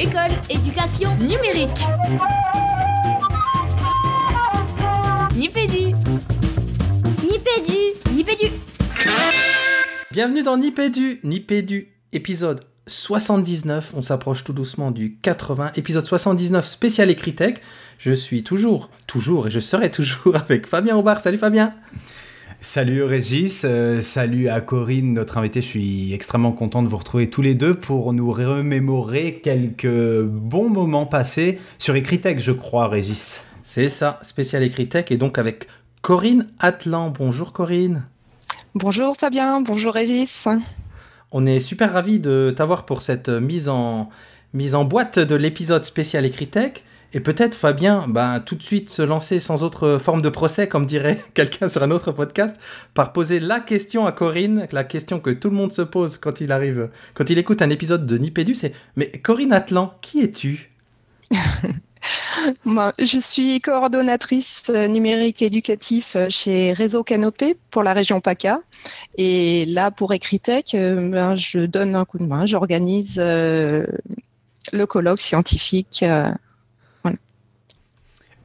École, éducation, numérique. Nipédu. Nipédu, Nipédu. Bienvenue dans Nipédu, Nipédu, épisode 79. On s'approche tout doucement du 80, épisode 79 spécial Écritech. Je suis toujours, toujours et je serai toujours avec Fabien Aubard. Salut Fabien. Salut Régis, euh, salut à Corinne, notre invitée. Je suis extrêmement content de vous retrouver tous les deux pour nous remémorer quelques bons moments passés sur Ecritech, je crois, Régis. C'est ça, spécial Ecritech, et donc avec Corinne Atlan. Bonjour Corinne. Bonjour Fabien, bonjour Régis. On est super ravis de t'avoir pour cette mise en, mise en boîte de l'épisode spécial Ecritech. Et peut-être, Fabien, bah, tout de suite se lancer sans autre forme de procès, comme dirait quelqu'un sur un autre podcast, par poser la question à Corinne, la question que tout le monde se pose quand il arrive, quand il écoute un épisode de Nipédu, c'est Mais Corinne Atlan, qui es-tu? Moi, je suis coordonnatrice euh, numérique éducatif euh, chez Réseau Canopé pour la région PACA. Et là, pour Ecritech, euh, ben, je donne un coup de main. J'organise le colloque scientifique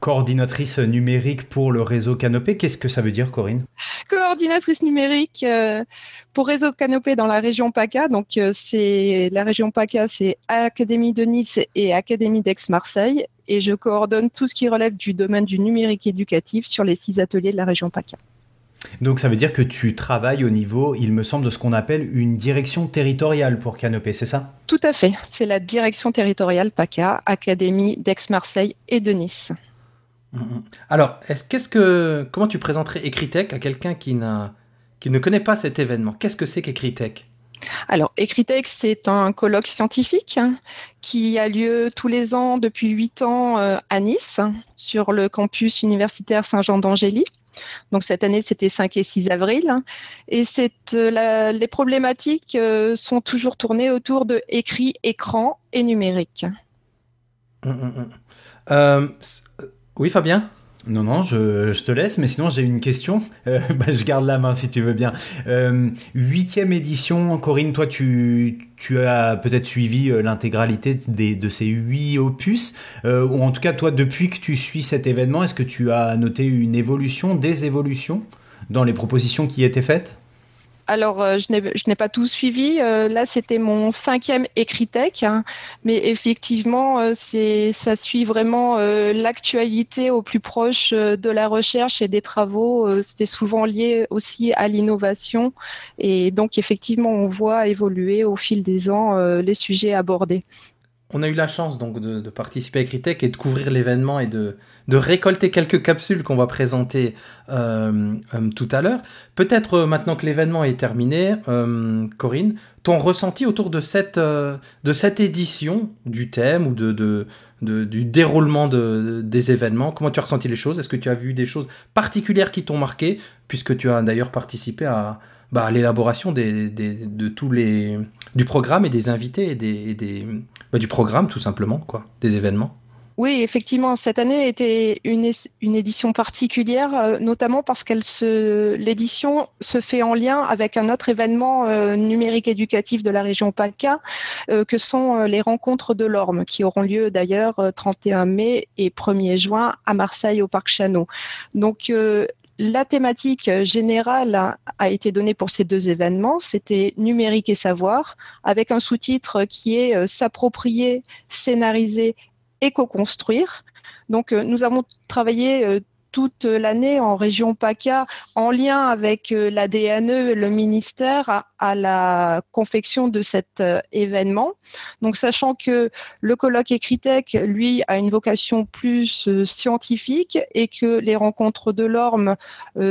coordinatrice numérique pour le réseau Canopé. Qu'est-ce que ça veut dire, Corinne? Coordinatrice numérique euh, pour réseau Canopé dans la région PACA. Donc, euh, c'est la région PACA, c'est Académie de Nice et Académie d'Aix-Marseille. Et je coordonne tout ce qui relève du domaine du numérique éducatif sur les six ateliers de la région PACA. Donc ça veut dire que tu travailles au niveau, il me semble, de ce qu'on appelle une direction territoriale pour Canopé, c'est ça? Tout à fait. C'est la direction territoriale PACA, Académie d'Aix-Marseille et de Nice. Alors, qu'est-ce que, comment tu présenterais Ecritech à quelqu'un qui, qui ne connaît pas cet événement? Qu'est-ce que c'est qu'Ecritech? Alors, Ecritech, c'est un colloque scientifique qui a lieu tous les ans depuis huit ans euh, à Nice, sur le campus universitaire Saint-Jean d'Angély. Donc cette année, c'était 5 et 6 avril. Et euh, les problématiques euh, sont toujours tournées autour de écrit, écran et numérique. Hum. Oui, Fabien? Non, non, je, te laisse, mais sinon j'ai une question. Euh, bah, je garde la main si tu veux bien. Euh, huitième édition, Corinne, toi tu, tu as peut-être suivi euh, l'intégralité de ces huit opus, ou en tout cas toi depuis que tu suis cet événement, est-ce que tu as noté une évolution, des évolutions dans les propositions qui étaient faites? Alors, euh, je n'ai pas tout suivi. Euh, là, c'était mon cinquième Ecritech, hein. mais effectivement, euh, ça suit vraiment l'actualité au plus proche de la recherche et des travaux. C'était souvent lié aussi à l'innovation, et donc effectivement, on voit évoluer au fil des ans les sujets abordés on a eu la chance donc de, participer à Ecritech et de couvrir l'événement et de, récolter quelques capsules qu'on va présenter euh, euh, tout à l'heure. Peut-être euh, maintenant que l'événement est terminé, Corinne, ton ressenti autour de cette, de édition du thème ou du déroulement des événements, comment tu as ressenti les choses? Est-ce que tu as vu des choses particulières qui t'ont marqué, puisque tu as d'ailleurs participé à, bah, l'élaboration de tous les du programme et des invités des, bah, du programme tout simplement quoi, des événements. Oui, effectivement, cette année était une, une édition particulière, euh, notamment parce qu'elle se l'édition se fait en lien avec un autre événement euh, numérique éducatif de la région PACA, euh, que sont les rencontres de l'Orme, qui auront lieu d'ailleurs 31 mai et 1er juin à Marseille au Parc Chano. Donc la thématique générale a été donnée pour ces deux événements. C'était numérique et savoir, avec un sous-titre qui est euh, s'approprier, scénariser et co-construire. Donc, euh, nous avons travaillé euh, toute l'année en région PACA en lien avec euh, la DNE le ministère à, la confection de cet euh, événement. Donc, sachant que le colloque Ecritech, lui, a une vocation plus euh, scientifique et que les rencontres de l'ORME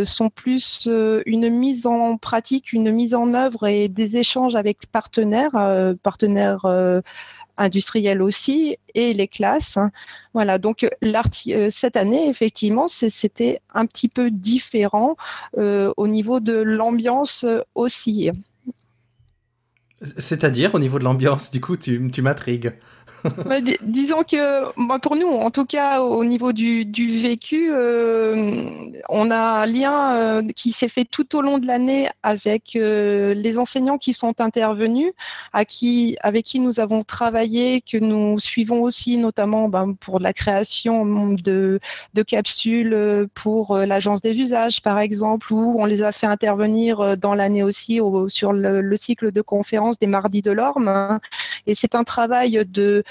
sont plus une mise en pratique, une mise en œuvre et des échanges avec partenaires, partenaires industriels aussi et les classes. Voilà, donc euh, cette année, effectivement, c'était un petit peu différent euh, au niveau de l'ambiance aussi. C'est-à-dire au niveau de l'ambiance, du coup, tu, tu m'intrigues. bah, disons que moi, pour nous, en tout cas au niveau du, vécu, euh, on a un lien euh, qui s'est fait tout au long de l'année avec euh, les enseignants qui sont intervenus, à qui, avec qui nous avons travaillé, que nous suivons aussi notamment ben, pour la création de, de capsules pour l'agence des usages, par exemple, où on les a fait intervenir dans l'année aussi au, sur le, le, cycle de conférences des mardis de l'Orme. Et c'est un travail de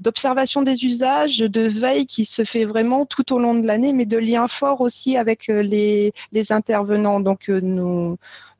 d'observation des usages, de veille qui se fait vraiment tout au long de l'année, mais de lien fort aussi avec euh, les, intervenants. Donc euh, nous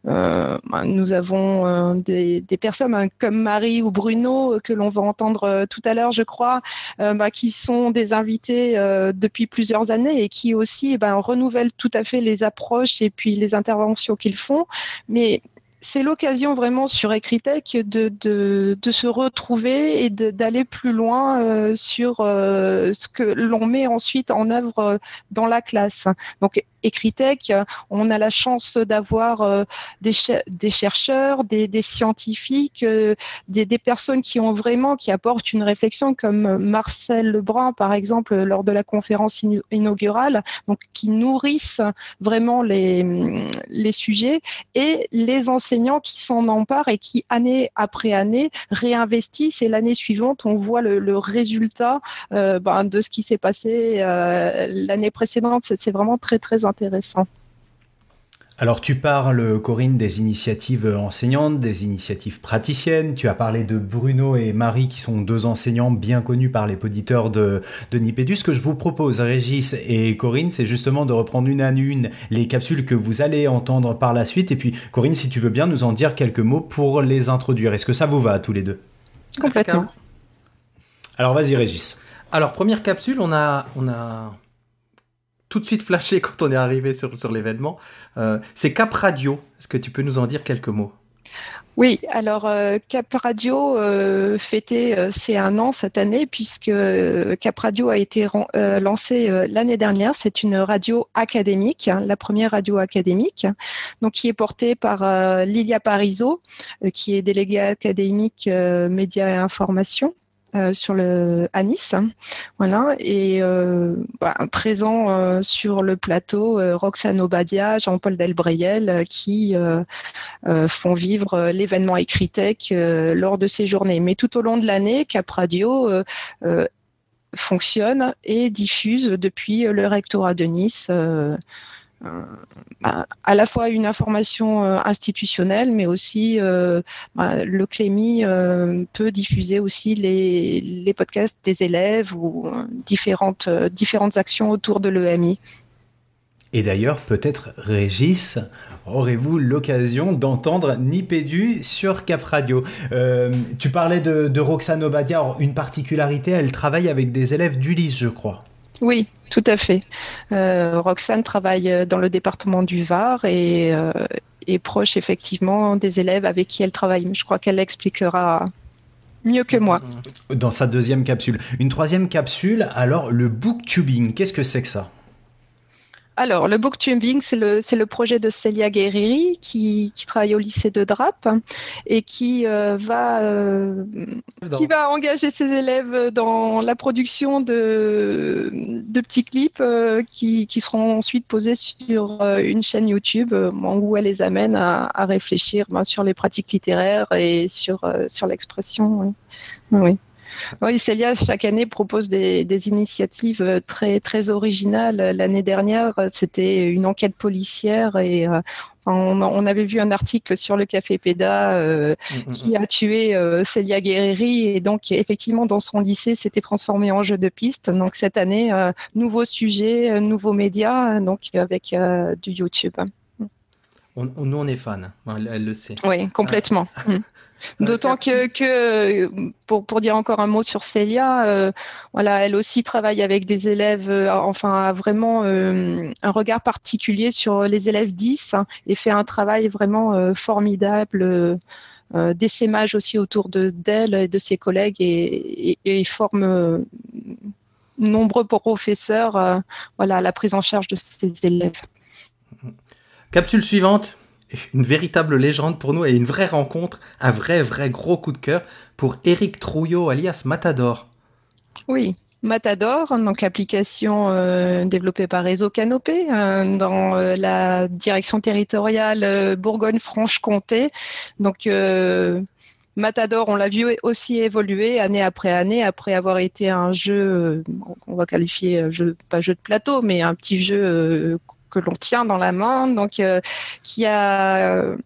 euh, ben, nous avons des, personnes hein, comme Marie ou Bruno que l'on va entendre tout à l'heure, je crois, ben, qui sont des invités depuis plusieurs années et qui aussi ben, renouvellent tout à fait les approches et puis les interventions qu'ils font. Mais c'est l'occasion vraiment sur Ecritech de, de, se retrouver et d'aller plus loin euh, sur euh, ce que l'on met ensuite en œuvre euh, dans la classe. Donc Ecritech, on a la chance d'avoir des, des, chercheurs, des, scientifiques, euh, des, personnes qui ont vraiment, qui apportent une réflexion, comme Marcel Lebrun, par exemple, lors de la conférence inaugurale, donc qui nourrissent vraiment les, les sujets, et les enseignants qui s'en emparent et qui, année après année, réinvestissent, et l'année suivante, on voit le, résultat euh, ben, de ce qui s'est passé l'année précédente. C'est vraiment très, très intéressant. Alors tu parles, Corinne, des initiatives enseignantes, des initiatives praticiennes. Tu as parlé de Bruno et Marie, qui sont deux enseignants bien connus par les auditeurs de, de Nipédu. Ce que je vous propose, Régis et Corinne, c'est justement de reprendre une à une les capsules que vous allez entendre par la suite. Et puis, Corinne, si tu veux bien nous en dire quelques mots pour les introduire. Est-ce que ça vous va à tous les deux? Complètement. Alors vas-y, Régis. Alors, première capsule, on a, on a tout de suite flashé quand on est arrivé sur, l'événement. Euh, c'est Cap Radio. Est-ce que tu peux nous en dire quelques mots? Oui, alors euh, Cap Radio euh, fêtait ses un an cette année puisque Cap Radio a été lancé l'année dernière. C'est une radio académique, hein, la première radio académique, donc qui est portée par Lilia Parizeau, qui est déléguée académique médias et information. Euh, sur à Nice, voilà, et euh, bah, présent euh, sur le plateau Roxane Obadia, Jean-Paul Delbrayel, qui font vivre l'événement Ecritech lors de ces journées. Mais tout au long de l'année, Cap Radio fonctionne et diffuse depuis le rectorat de Nice à la fois une information euh, institutionnelle, mais aussi euh, bah, le Clémy peut diffuser aussi les, podcasts des élèves ou différentes, différentes actions autour de l'EMI. Et d'ailleurs, peut-être Régis, aurez-vous l'occasion d'entendre Nipédu sur Cap Radio Tu parlais de, de Roxane Obadia, une particularité, elle travaille avec des élèves d'Ulysse, je crois. Oui, tout à fait. Euh, Roxane travaille dans le département du Var et euh, est proche effectivement des élèves avec qui elle travaille. Je crois qu'elle l'expliquera mieux que moi. Dans sa deuxième capsule. Une troisième capsule, alors le booktubing, qu'est-ce que c'est que ça? Alors, le booktubing, c'est le, le projet de Célia Guerrieri qui, travaille au lycée de Drape et qui, euh, va, euh, qui va engager ses élèves dans la production de, de petits clips euh, qui, seront ensuite posés sur une chaîne YouTube où elle les amène à, réfléchir ben, sur les pratiques littéraires et sur, sur l'expression. oui. Oui, Célia, chaque année, propose des, initiatives euh, très, très originales. L'année dernière, c'était une enquête policière et euh, on, avait vu un article sur le Café Péda euh, mm, mm, qui mm. a tué Célia Guerreri et donc effectivement dans son lycée c'était transformé en jeu de piste. Donc cette année, nouveau sujet, nouveau média, donc avec du YouTube. nous on est fans, elle, le sait. Oui, complètement. D'autant que, pour, pour, dire encore un mot sur Célia, euh, voilà, elle aussi travaille avec des élèves, euh, enfin, a vraiment euh, un regard particulier sur les élèves 10 hein, et fait un travail vraiment formidable. d'essaimage aussi autour de d'elle et de ses collègues et, et, forme nombreux professeurs voilà, à la prise en charge de ses élèves. Capsule suivante une véritable légende pour nous et une vraie rencontre, un vrai, vrai gros coup de cœur pour Eric Trouillot alias Matador. Oui, Matador, donc application euh, développée par Réseau Canopé euh, dans euh, la direction territoriale Bourgogne-Franche-Comté. Donc Matador, on l'a vu aussi évoluer année après année après avoir été un jeu qu'on va qualifier jeu, pas jeu de plateau, mais un petit jeu que l'on tient dans la main, donc qui a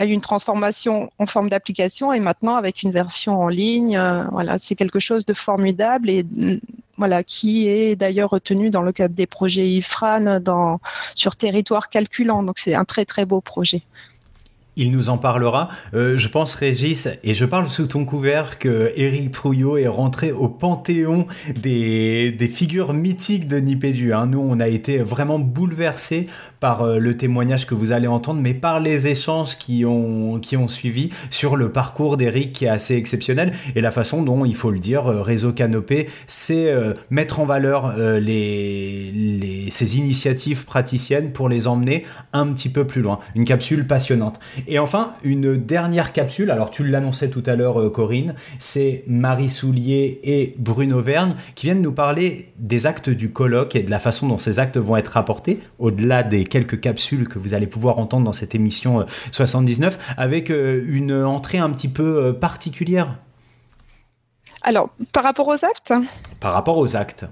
eu une transformation en forme d'application et maintenant avec une version en ligne. Euh, voilà, c'est quelque chose de formidable et mm, voilà qui est d'ailleurs retenu dans le cadre des projets IFRAN sur territoire calculant. Donc c'est un très très beau projet. Il nous en parlera. Euh, je pense, Régis, et je parle sous ton couvert, que Eric Trouillot est rentré au panthéon des, figures mythiques de Nipédu. Hein. Nous, on a été vraiment bouleversés par euh, le témoignage que vous allez entendre, mais par les échanges qui ont, qui suivi sur le parcours d'Eric qui est assez exceptionnel et la façon dont, il faut le dire, euh, Réseau Canopé, c'est euh, mettre en valeur ces initiatives praticiennes pour les emmener un petit peu plus loin. Une capsule passionnante. Et enfin, une dernière capsule, alors tu l'annonçais tout à l'heure Corinne, c'est Marie Soulier et Bruno Verne qui viennent nous parler des actes du colloque et de la façon dont ces actes vont être rapportés au-delà des quelques capsules que vous allez pouvoir entendre dans cette émission 79 euh, avec euh, une entrée un petit peu euh, particulière. Alors, par rapport aux actes? Par rapport aux actes.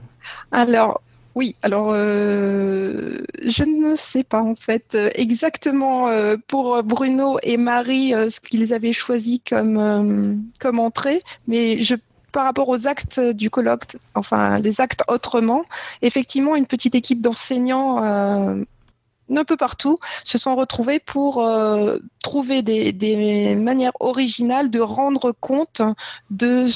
Alors, oui, alors je ne sais pas en fait exactement pour Bruno et Marie ce qu'ils avaient choisi comme, comme entrée, mais je par rapport aux actes du colloque, enfin les actes autrement, effectivement, une petite équipe d'enseignants un peu partout se sont retrouvés pour euh, trouver des, manières originales de rendre compte de,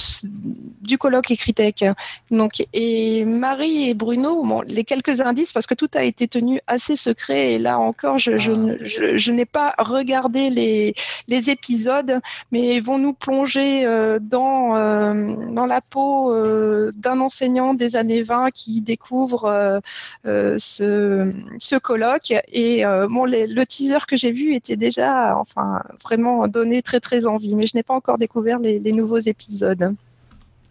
du colloque Écritech. Donc, et Marie et Bruno, bon, les quelques indices, parce que tout a été tenu assez secret, et là encore, je, je, ah. je, n'ai pas regardé les, les épisodes, mais vont nous plonger euh, dans, euh, dans la peau d'un enseignant des années 20 qui découvre ce, ce colloque et euh, bon, le teaser que j'ai vu était déjà, enfin, vraiment donné très très envie, mais je n'ai pas encore découvert les nouveaux épisodes.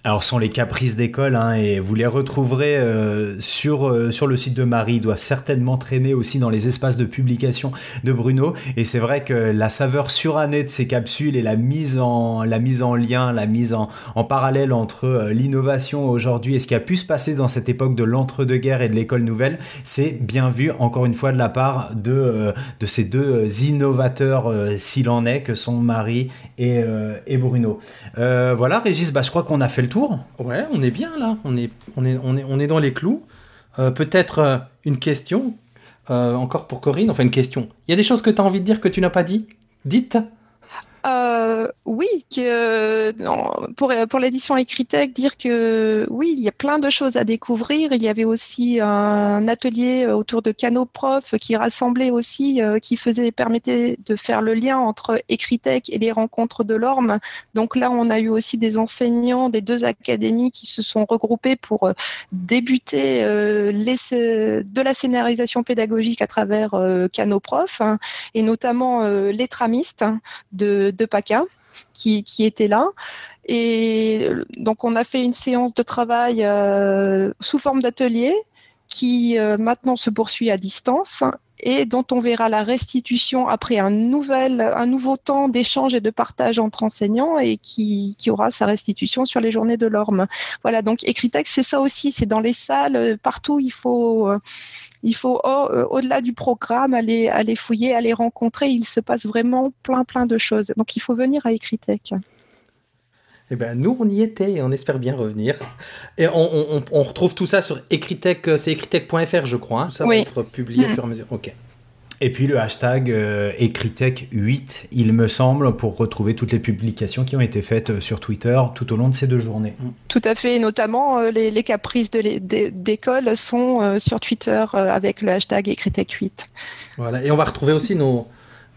Alors, sont les caprices d'école, hein, et vous les retrouverez euh, sur, euh, sur le site de Marie. Il doit certainement traîner aussi dans les espaces de publication de Bruno. Et c'est vrai que la saveur surannée de ces capsules et la mise en, la mise en lien, la mise en, en parallèle entre euh, l'innovation aujourd'hui et ce qui a pu se passer dans cette époque de l'entre-deux-guerres et de l'école nouvelle, c'est bien vu, encore une fois, de la part de, de ces deux innovateurs, s'il en est, que sont Marie et, et Bruno. voilà, Régis, bah, je crois qu'on a fait le Ouais, on est bien là. On est, dans les clous. Euh, peut-être euh, une question euh, encore pour Corinne. Enfin, une question. Il y a des choses que tu as envie de dire que tu n'as pas dit? Dites euh, oui, que, pour, pour l'édition Ecritech, dire que oui, il y a plein de choses à découvrir. Il y avait aussi un atelier autour de Canoprof qui rassemblait aussi, euh, qui faisait, permettait de faire le lien entre Ecritech et les rencontres de l'Orme. Donc là, on a eu aussi des enseignants des deux académies qui se sont regroupés pour euh, débuter de la scénarisation pédagogique à travers Canoprof, hein, et notamment les tramistes de de PACA qui, qui était là. Et donc, on a fait une séance de travail euh, sous forme d'atelier qui euh, maintenant se poursuit à distance et dont on verra la restitution après un, nouvel, un nouveau temps d'échange et de partage entre enseignants et qui, qui aura sa restitution sur les journées de l'orme. Voilà, donc Écritex, c'est ça aussi, c'est dans les salles, partout, il faut, il faut euh, au-delà du programme aller, aller fouiller, aller rencontrer. Il se passe vraiment plein plein de choses. Donc il faut venir à Ecritech. Eh ben, nous, on y était et on espère bien revenir. Et on, on, retrouve tout ça sur Ecritech, c'est ecritech.fr, je crois. Hein. Tout ça va être publié au mm. fur et à mesure. Ok. Et puis le hashtag euh, 8 il me semble, pour retrouver toutes les publications qui ont été faites euh, sur Twitter tout au long de ces deux journées. Tout à fait, notamment euh, les, caprices d'école sont euh, sur Twitter avec le hashtag Ecritech8. Voilà, et on va retrouver aussi nos,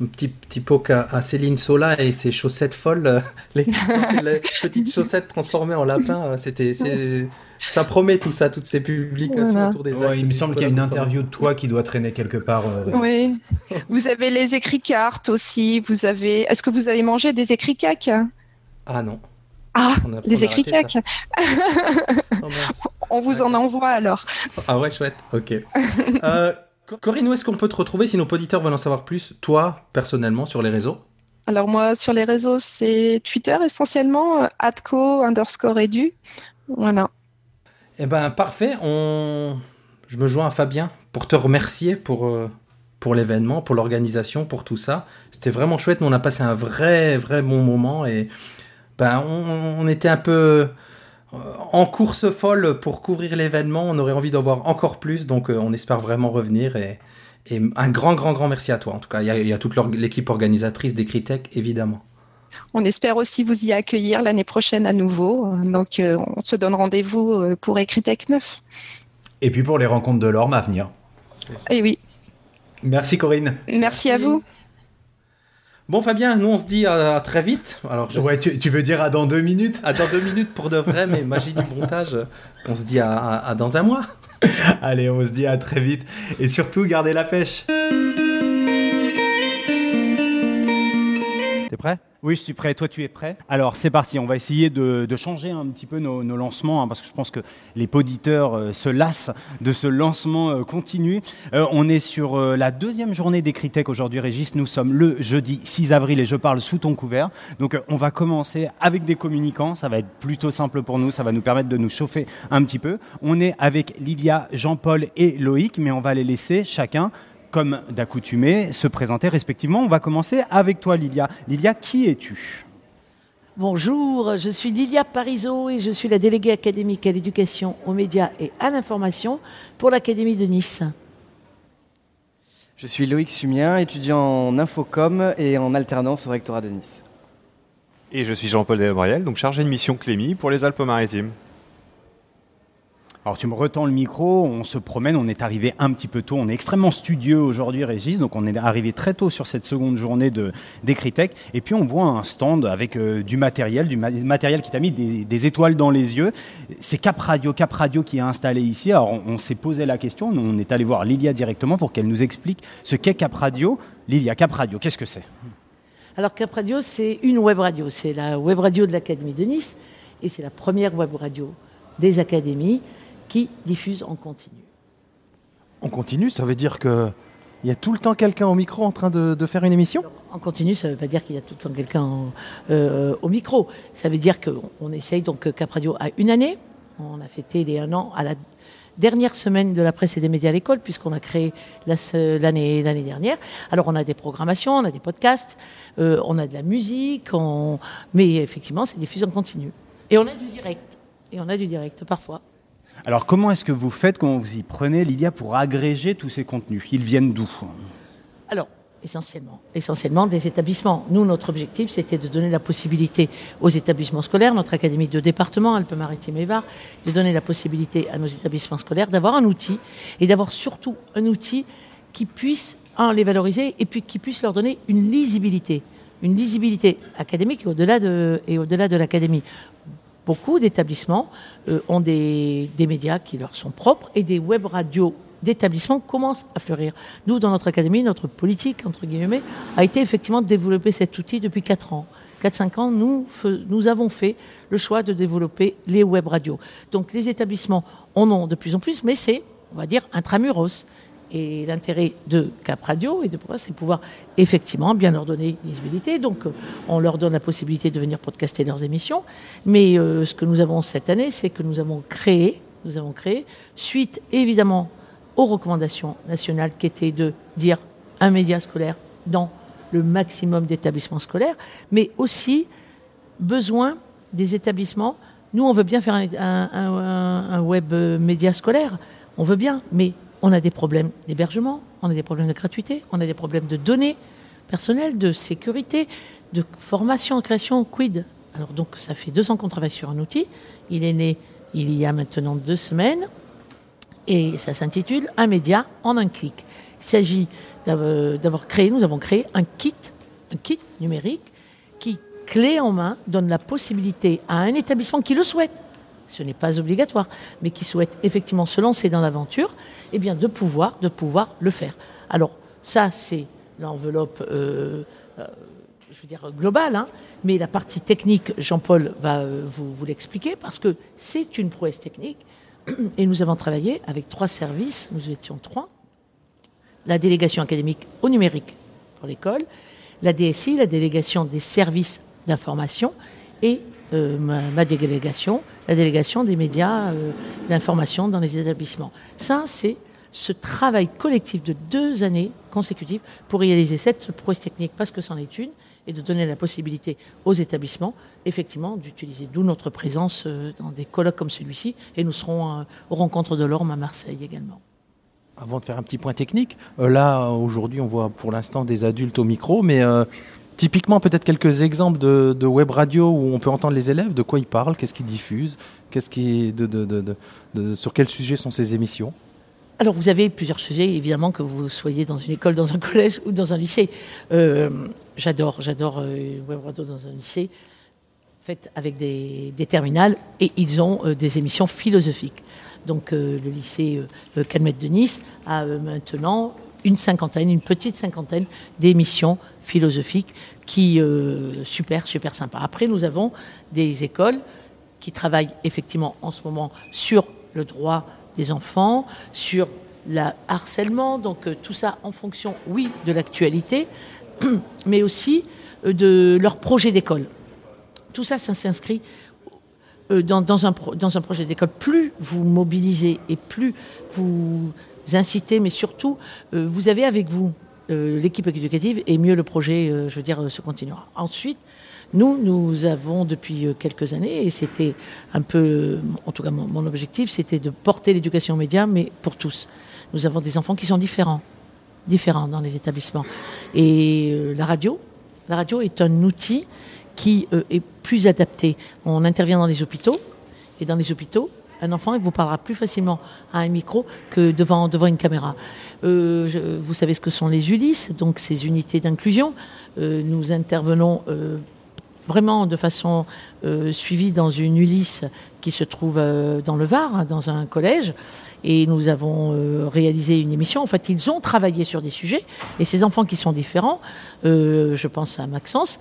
petit, petit poke à, Céline Sola et ses chaussettes folles, les, petites chaussettes transformées en lapin. C'était, ça promet tout ça, toutes ces publications autour des Il me semble qu'il y a une interview de toi qui doit traîner quelque part. Euh, oui. vous avez les écrits cartes aussi. Vous avez. Est-ce que vous avez mangé des écrits cac Ah non. Ah, les écrits. Oh, on vous en envoie alors. Ah ouais, chouette. Ok. Euh, Corinne, où est-ce qu'on peut te retrouver si nos auditeurs veulent en savoir plus, toi, personnellement, sur les réseaux? Alors moi, sur les réseaux, c'est Twitter essentiellement, euh, atco underscore edu. Voilà. Eh ben, parfait. On... Je me joins à Fabien pour te remercier pour, euh, pour l'événement, pour l'organisation, pour tout ça. C'était vraiment chouette. Nous, on a passé un vrai, vrai bon moment et ben, on, était un peu en course folle pour couvrir l'événement. On aurait envie d'en voir encore plus, donc euh, on espère vraiment revenir. Et, un grand, grand, grand merci à toi. En tout cas, il y a, toute l'équipe organisatrice des Critech, évidemment. On espère aussi vous y accueillir l'année prochaine à nouveau. Donc, euh, on se donne rendez-vous pour Ecritech 9. Et puis pour les rencontres de l'orme à venir. Et eh oui. Merci Corinne. Merci à vous. Bon Fabien, nous on se dit à, très vite. Alors Ouais, tu, veux dire à dans deux minutes À dans deux minutes pour de vrai, mais magie du montage. On se dit à dans un mois. Allez, on se dit à très vite. Et surtout, gardez la pêche. T'es prêt? Oui, je suis prêt. Toi, tu es prêt Alors, c'est parti. On va essayer de, changer un petit peu nos, lancements hein, parce que je pense que les auditeurs euh, se lassent de ce lancement euh, continu. Euh, on est sur la deuxième journée des Critech aujourd'hui, Régis. Nous sommes le jeudi 6 avril et je parle sous ton couvert. Donc, on va commencer avec des communicants. Ça va être plutôt simple pour nous. Ça va nous permettre de nous chauffer un petit peu. On est avec Lilia, Jean-Paul et Loïc, mais on va les laisser chacun comme d'accoutumé, se présenter respectivement. On va commencer avec toi, Lilia. Lilia, qui es-tu? Bonjour, je suis Lilia Parisot et je suis la déléguée académique à l'éducation, aux médias et à l'information pour l'Académie de Nice. Je suis Loïc Sumien, étudiant en infocom et en alternance au rectorat de Nice. Et je suis Jean-Paul Delbriel, donc chargé de mission Clémy pour les Alpes-Maritimes. Alors tu me retends le micro, on se promène, on est arrivé un petit peu tôt, on est extrêmement studieux aujourd'hui Régis, donc on est arrivé très tôt sur cette seconde journée de d'Ecritech, et puis on voit un stand avec euh, du matériel, du matériel qui t'a mis des, étoiles dans les yeux. C'est Cap Radio, Cap Radio qui est installé ici. Alors on, s'est posé la question, on est allé voir Lilia directement pour qu'elle nous explique ce qu'est Cap Radio. Lilia, Cap Radio, qu'est-ce que c'est? Alors Cap Radio, c'est une web radio, c'est la web radio de l'Académie de Nice, et c'est la première web radio des académies qui diffuse en continu. En continu, ça veut dire que il y a tout le temps quelqu'un au micro en train de, faire une émission? En continu, ça ne veut pas dire qu'il y a tout le temps quelqu'un euh, au micro. Ça veut dire qu'on essaye, donc Cap Radio a une année. On a fêté les un an à la dernière semaine de la presse et des médias à l'école, puisqu'on a créé l'année l'année dernière. Alors on a des programmations, on a des podcasts, euh, on a de la musique, mais effectivement c'est diffusé en continu. Et on a du direct. Et on a du direct parfois. Alors comment est-ce que vous faites, comment vous y prenez, Lydia, pour agréger tous ces contenus? Ils viennent d'où? Alors, essentiellement, essentiellement des établissements. Nous, notre objectif, c'était de donner la possibilité aux établissements scolaires, notre académie de département, Alpes-Maritimes et Var, de donner la possibilité à nos établissements scolaires d'avoir un outil et d'avoir surtout un outil qui puisse, les valoriser et puis qui puisse leur donner une lisibilité une lisibilité académique au-delà de, et au-delà de l'académie beaucoup d'établissements euh, ont des, médias qui leur sont propres et des web radios d'établissements commencent à fleurir. Nous, dans notre académie, notre politique, entre guillemets, a été effectivement de développer cet outil depuis 4 ans. 4-5 ans, nous, nous avons fait le choix de développer les web radios. Donc les établissements en ont de plus en plus, mais c'est, on va dire, intramuros. Et l'intérêt de Cap Radio et de c'est pouvoir effectivement bien leur donner visibilité. Donc, euh, on leur donne la possibilité de venir podcaster leurs émissions. Mais euh, ce que nous avons cette année, c'est que nous avons créé, nous avons créé, suite évidemment aux recommandations nationales qui étaient de dire un média scolaire dans le maximum d'établissements scolaires, mais aussi besoin des établissements. Nous, on veut bien faire un, un, un web média scolaire, on veut bien, mais on a des problèmes d'hébergement, on a des problèmes de gratuité, on a des problèmes de données personnelles, de sécurité, de formation en création, quid. Alors donc ça fait deux ans qu'on travaille sur un outil. Il est né il y a maintenant deux semaines et ça s'intitule Un média en un clic. Il s'agit d'avoir créé, nous avons créé un kit, un kit numérique qui, clé en main, donne la possibilité à un établissement qui le souhaite ce n'est pas obligatoire, mais qui souhaitent effectivement se lancer dans l'aventure, eh bien de pouvoir, de pouvoir le faire. Alors ça, c'est l'enveloppe euh, euh, je veux dire, globale, hein, mais la partie technique, Jean-Paul va euh, vous, vous l'expliquer, parce que c'est une prouesse technique, et nous avons travaillé avec trois services, nous étions trois, la délégation académique au numérique pour l'école, la DSI, la délégation des services d'information, et euh, ma, délégation, la délégation des médias euh, d'information dans les établissements. Ça, c'est ce travail collectif de deux années consécutives pour réaliser cette prouesse technique, parce que c'en est une, et de donner la possibilité aux établissements, effectivement, d'utiliser, d'où notre présence euh, dans des colloques comme celui-ci, et nous serons aux rencontres de l'Orme à Marseille également. Avant de faire un petit point technique, là aujourd'hui on voit pour l'instant des adultes au micro, mais typiquement peut-être quelques exemples de, web radio où on peut entendre les élèves, de quoi ils parlent, qu'est-ce qu'ils diffusent, sur quel sujet sont ces émissions? Alors, vous avez plusieurs sujets, évidemment, que vous soyez dans une école, dans un collège ou dans un lycée. Euh, j'adore, j'adore euh, Web Radio dans un lycée, fait avec des, terminales, et ils ont euh, des émissions philosophiques. Donc, le lycée Calmette de Nice a maintenant une cinquantaine, une petite cinquantaine d'émissions philosophiques qui, euh, super, super sympa. Après, nous avons des écoles qui travaillent effectivement en ce moment sur le droit des enfants, sur le harcèlement, donc euh, tout ça en fonction, oui, de l'actualité, mais aussi euh, de leur projet d'école. Tout ça, ça s'inscrit dans un projet d'école. Plus vous mobilisez et plus vous incitez, mais surtout, euh, vous avez avec vous euh, l'équipe éducative et mieux le projet, euh, je veux dire, se continuera. Ensuite, nous, nous avons depuis quelques années, et c'était un peu, en tout cas mon, mon objectif, c'était de porter l'éducation aux médias, mais pour tous. Nous avons des enfants qui sont différents, différents dans les établissements. Et la radio, la radio est un outil qui est plus adapté. On intervient dans les hôpitaux, et dans les hôpitaux, un enfant il vous parlera plus facilement à un micro que devant, devant une caméra. Euh, vous savez ce que sont les ULIS, donc ces unités d'inclusion. Euh, nous intervenons euh, vraiment de façon suivie dans une Ulysse qui se trouve dans le Var, hein, dans un collège, et nous avons réalisé une émission. En fait, ils ont travaillé sur des sujets, et ces enfants qui sont différents, je pense à Maxence,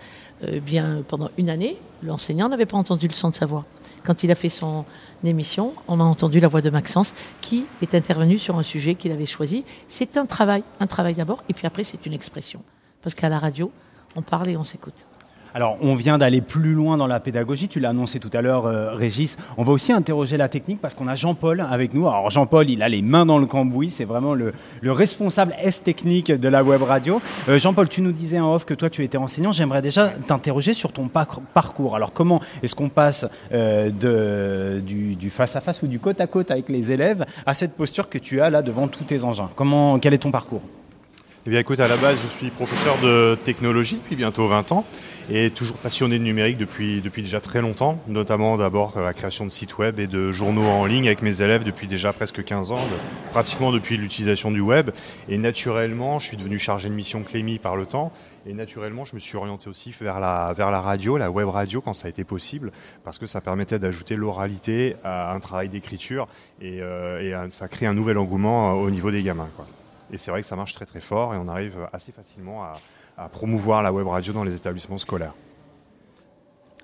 bien pendant une année, l'enseignant n'avait pas entendu le son de sa voix. Quand il a fait son émission, on a entendu la voix de Maxence qui est intervenu sur un sujet qu'il avait choisi. C'est un travail, un travail d'abord, et puis après c'est une expression. Parce qu'à la radio, on parle et on s'écoute. Alors, on vient d'aller plus loin dans la pédagogie, tu l'as annoncé tout à l'heure, euh, Régis. On va aussi interroger la technique parce qu'on a Jean-Paul avec nous. Alors, Jean-Paul, il a les mains dans le cambouis, c'est vraiment le, le responsable S-technique de la web radio. Euh, Jean-Paul, tu nous disais en off que toi, tu étais enseignant. J'aimerais déjà t'interroger sur ton parcours. Alors, comment est-ce qu'on passe euh, du, du face-à-face ou du côte-à-côte avec les élèves à cette posture que tu as là devant tous tes engins? Comment, Quel est ton parcours? Eh bien écoute, à la base, je suis professeur de technologie depuis bientôt 20 ans et toujours passionné de numérique depuis, depuis déjà très longtemps, notamment d'abord la création de sites web et de journaux en ligne avec mes élèves depuis déjà presque 15 ans, pratiquement depuis l'utilisation du web. Et naturellement, je suis devenu chargé de mission Clémy par le temps et naturellement, je me suis orienté aussi vers la, vers la radio, la web radio quand ça a été possible, parce que ça permettait d'ajouter l'oralité à un travail d'écriture et, euh, et ça crée un nouvel engouement euh, au niveau des gamins. Quoi. Et c'est vrai que ça marche très très fort et on arrive assez facilement à, à promouvoir la web radio dans les établissements scolaires.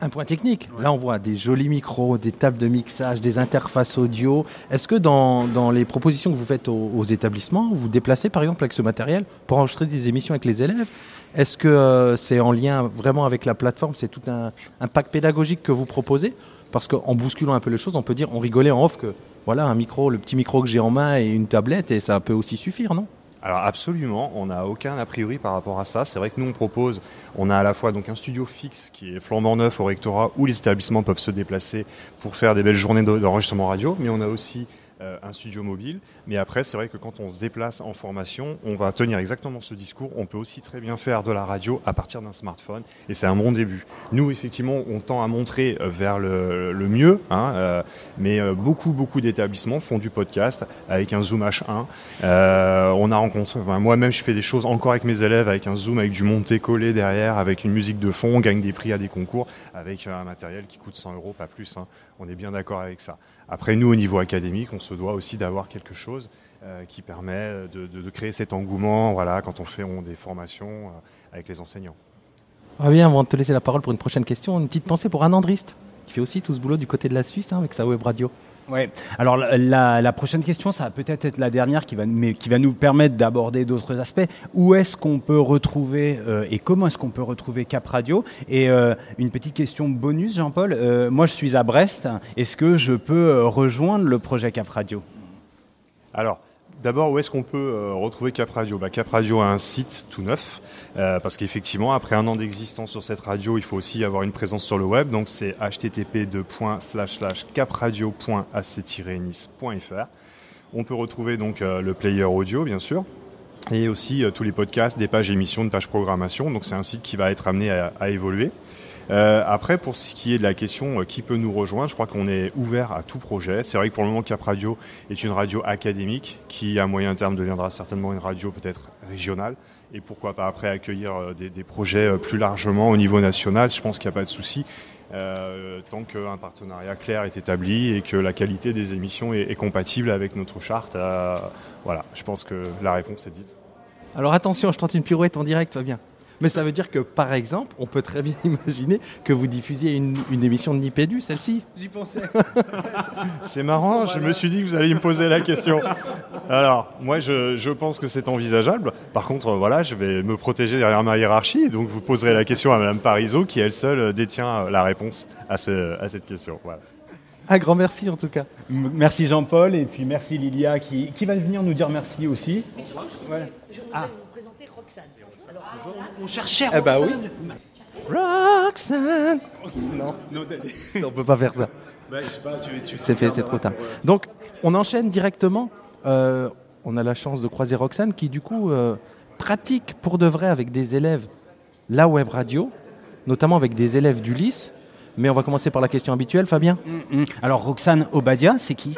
Un point technique. Là, on voit des jolis micros, des tables de mixage, des interfaces audio. Est-ce que dans, dans les propositions que vous faites aux, aux établissements, vous vous déplacez par exemple avec ce matériel pour enregistrer des émissions avec les élèves? Est-ce que euh, c'est en lien vraiment avec la plateforme? C'est tout un, un pack pédagogique que vous proposez? Parce qu'en bousculant un peu les choses, on peut dire, on rigolait en off que voilà, un micro, le petit micro que j'ai en main et une tablette, et ça peut aussi suffire, non? Alors absolument, on n'a aucun a priori par rapport à ça. C'est vrai que nous on propose, on a à la fois donc un studio fixe qui est flambant neuf au rectorat où les établissements peuvent se déplacer pour faire des belles journées d'en- d'enregistrement radio, mais on a aussi euh, un studio mobile. Mais après, c'est vrai que quand on se déplace en formation, on va tenir exactement ce discours. On peut aussi très bien faire de la radio à partir d'un smartphone, et c'est un bon début. Nous, effectivement, on tend à montrer euh, vers le, mieux, hein, euh, mais beaucoup, beaucoup d'établissements font du podcast avec un Zoom H1. Euh, on a rencontré, moi-même, je fais des choses encore avec mes élèves avec un Zoom, avec du monté-collé derrière, avec une musique de fond, on gagne des prix à des concours, avec un matériel qui coûte 100 euros, pas plus. hein. On est bien d'accord avec ça. Après, nous, au niveau académique, on se doit aussi d'avoir quelque chose euh, qui permet de, créer cet engouement, voilà, quand on fait des formations euh, avec les enseignants. Ah bien, avant de te laisser la parole pour une prochaine question, une petite pensée pour un Andriste, qui fait aussi tout ce boulot du côté de la Suisse hein, avec sa web radio. Ouais. Alors la, prochaine question, ça va peut-être être la dernière qui va, mais qui va nous permettre d'aborder d'autres aspects. Où est-ce qu'on peut retrouver euh, et comment est-ce qu'on peut retrouver Cap Radio? Et euh, une petite question bonus, Jean-Paul. Euh, moi, je suis à Brest. Est-ce que je peux rejoindre le projet Cap Radio? Alors. D'abord, où est-ce qu'on peut euh, retrouver Cap Radio? Bah, Cap Radio a un site tout neuf, euh, parce qu'effectivement, après un an d'existence sur cette radio, il faut aussi avoir une présence sur le web. Donc c'est http capradio.ac-nice.fr. On peut retrouver donc euh, le player audio, bien sûr, et aussi tous les podcasts, des pages émissions, des pages programmation. Donc c'est un site qui va être amené à évoluer. Euh, après, pour ce qui est de la question euh, qui peut nous rejoindre, je crois qu'on est ouvert à tout projet. C'est vrai que pour le moment, Cap Radio est une radio académique qui, à moyen terme, deviendra certainement une radio peut-être régionale. Et pourquoi pas après accueillir euh, des, projets plus largement au niveau national. Je pense qu'il n'y a pas de souci. Tant qu'un partenariat clair est établi et que la qualité des émissions est, est compatible avec notre charte. Voilà, je pense que la réponse est dite. Alors attention, je tente une pirouette en direct, va bien. Mais ça veut dire que, par exemple, on peut très bien imaginer que vous diffusiez une, émission de Nipédu, celle-ci. J'y pensais. c'est marrant, je me suis dit que vous alliez me poser la question. Alors, moi, je, pense que c'est envisageable. Par contre, voilà, je vais me protéger derrière ma hiérarchie. Donc, vous poserez la question à Mme Parizeau, qui elle seule détient la réponse à, ce, à cette question. Un grand merci en tout cas. merci Jean-Paul et puis merci Lilia qui, va venir nous dire merci aussi. Je voudrais, ah. On cherchait Roxane. Eh bah oui. Roxane Non, non on peut pas faire ça. Bah, c'est fait, c'est trop tard. Donc, on enchaîne directement. Euh, on a la chance de croiser Roxane qui, du coup, euh, pratique pour de vrai avec des élèves la web radio, notamment avec des élèves du lycée. Mais on va commencer par la question habituelle, Fabien. Mm, mm. Alors, Roxane Obadia, c'est qui?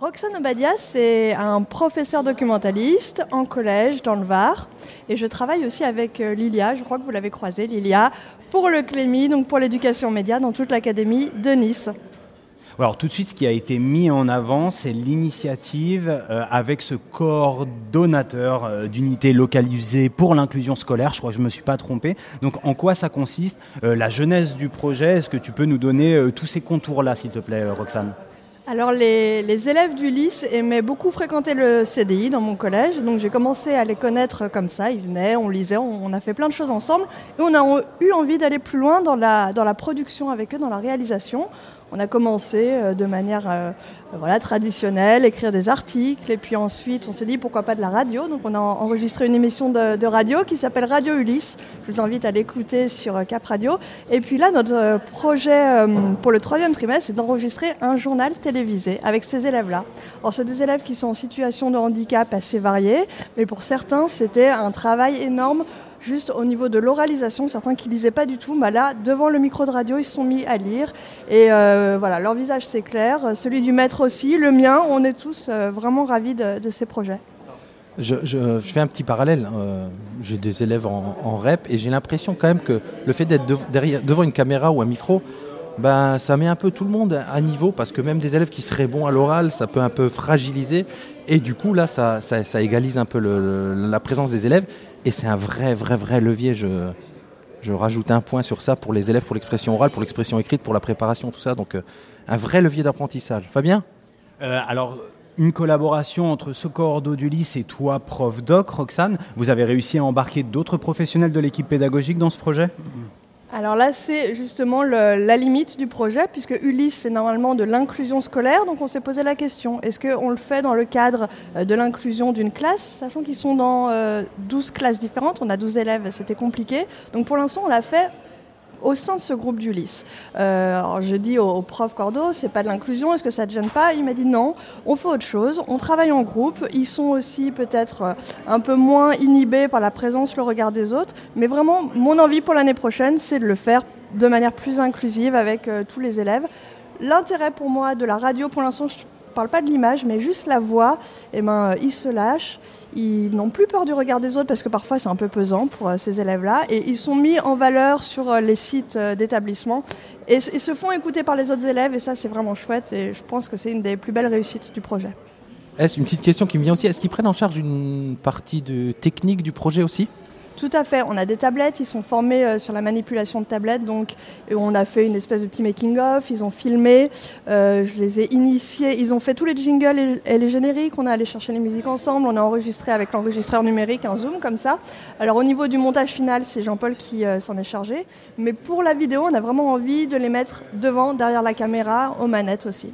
Roxane Obadia, c'est un professeur documentaliste en collège dans le Var. Et je travaille aussi avec euh, Lilia, je crois que vous l'avez croisé, Lilia, pour le Clémy, donc pour l'éducation média dans toute l'académie de Nice. Alors tout de suite, ce qui a été mis en avant, c'est l'initiative euh, avec ce coordonnateur euh, d'unité localisée pour l'inclusion scolaire. Je crois que je ne me suis pas trompé. Donc en quoi ça consiste La jeunesse du projet, est-ce que tu peux nous donner tous ces contours-là, s'il te plaît, Roxane? Alors les, élèves du lycée aimaient beaucoup fréquenter le CDI dans mon collège, donc j'ai commencé à les connaître comme ça. Ils venaient, on lisait, on, a fait plein de choses ensemble, et on a eu envie d'aller plus loin dans la, dans la production avec eux, dans la réalisation. On a commencé euh, de manière euh, voilà, traditionnelle, écrire des articles, et puis ensuite on s'est dit pourquoi pas de la radio. Donc on a enregistré une émission de, radio qui s'appelle Radio Ulysse. Je vous invite à l'écouter sur euh, Cap Radio. Et puis là, notre projet pour le troisième trimestre, c'est d'enregistrer un journal télévisé avec ces élèves-là. Alors c'est des élèves qui sont en situation de handicap assez variés, mais pour certains c'était un travail énorme juste au niveau de l'oralisation, certains qui lisaient pas du tout, bah là, devant le micro de radio, ils se sont mis à lire. Et euh, voilà, leur visage c'est clair, celui du maître aussi, le mien, on est tous euh, vraiment ravis de, ces projets. Je, fais un petit parallèle. Euh, j'ai des élèves en, REP et j'ai l'impression quand même que le fait d'être devant une caméra ou un micro, ben, ça met un peu tout le monde à niveau parce que même des élèves qui seraient bons à l'oral, ça peut un peu fragiliser. Et du coup, là, ça, égalise un peu la présence des élèves. Et c'est un vrai, vrai, vrai levier. Je, rajoute un point sur ça pour les élèves, pour l'expression orale, pour l'expression écrite, pour la préparation, tout ça. Donc, euh, un vrai levier d'apprentissage. Fabien? Euh, Alors, une collaboration entre cordeau du et toi, prof doc, Roxane. Vous avez réussi à embarquer d'autres professionnels de l'équipe pédagogique dans ce projet? Alors là, c'est justement la limite du projet, puisque Ulysse, c'est normalement de l'inclusion scolaire. Donc on s'est posé la question, est-ce qu'on le fait dans le cadre euh, de l'inclusion d'une classe, sachant qu'ils sont dans 12 euh, classes différentes, on a 12 élèves, c'était compliqué. Donc pour l'instant, on l'a fait au sein de ce groupe d'Ulysse. Euh, je dis au, prof Cordo, c'est pas de l'inclusion, est-ce que ça te gêne pas Il m'a dit non, on fait autre chose, on travaille en groupe, ils sont aussi peut-être euh, un peu moins inhibés par la présence, le regard des autres, mais vraiment mon envie pour l'année prochaine, c'est de le faire de manière plus inclusive avec euh, tous les élèves. L'intérêt pour moi de la radio, pour l'instant, je ne parle pas de l'image, mais juste la voix, eh ben, il se lâche. Ils n'ont plus peur du regard des autres parce que parfois c'est un peu pesant pour euh, ces élèves-là. Et ils sont mis en valeur sur euh, les sites euh, d'établissement et, se font écouter par les autres élèves. Et ça, c'est vraiment chouette. Et je pense que c'est une des plus belles réussites du projet. Est-ce une petite question qui me vient aussi Est-ce qu'ils prennent en charge une partie de technique du projet aussi? Tout à fait. On a des tablettes. Ils sont formés euh, sur la manipulation de tablettes. Donc, on a fait une espèce de petit making-of. Ils ont filmé. Euh, je les ai initiés. Ils ont fait tous les jingles et, les génériques. On a allé chercher les musiques ensemble. On a enregistré avec l'enregistreur numérique un zoom comme ça. Alors, au niveau du montage final, c'est Jean-Paul qui euh, s'en est chargé. Mais pour la vidéo, on a vraiment envie de les mettre devant, derrière la caméra, aux manettes aussi.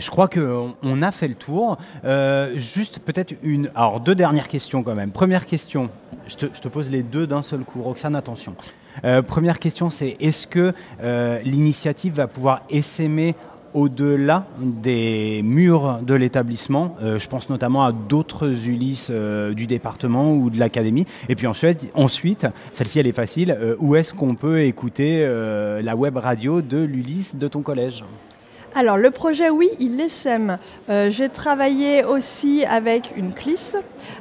Je crois qu'on a fait le tour. Euh, juste peut-être une. Alors, deux dernières questions quand même. Première question, je te, pose les deux d'un seul coup. Roxane, attention. Euh, première question, c'est est-ce que euh, l'initiative va pouvoir essaimer au-delà des murs de l'établissement? je pense notamment à d'autres Ulysses du département ou de l'académie. Et puis ensuite, ensuite celle-ci elle est facile, où est-ce qu'on peut écouter la web radio de l'Ulysse de ton collège? Alors le projet, oui, il essaime. Euh, j'ai travaillé aussi avec une CLIS,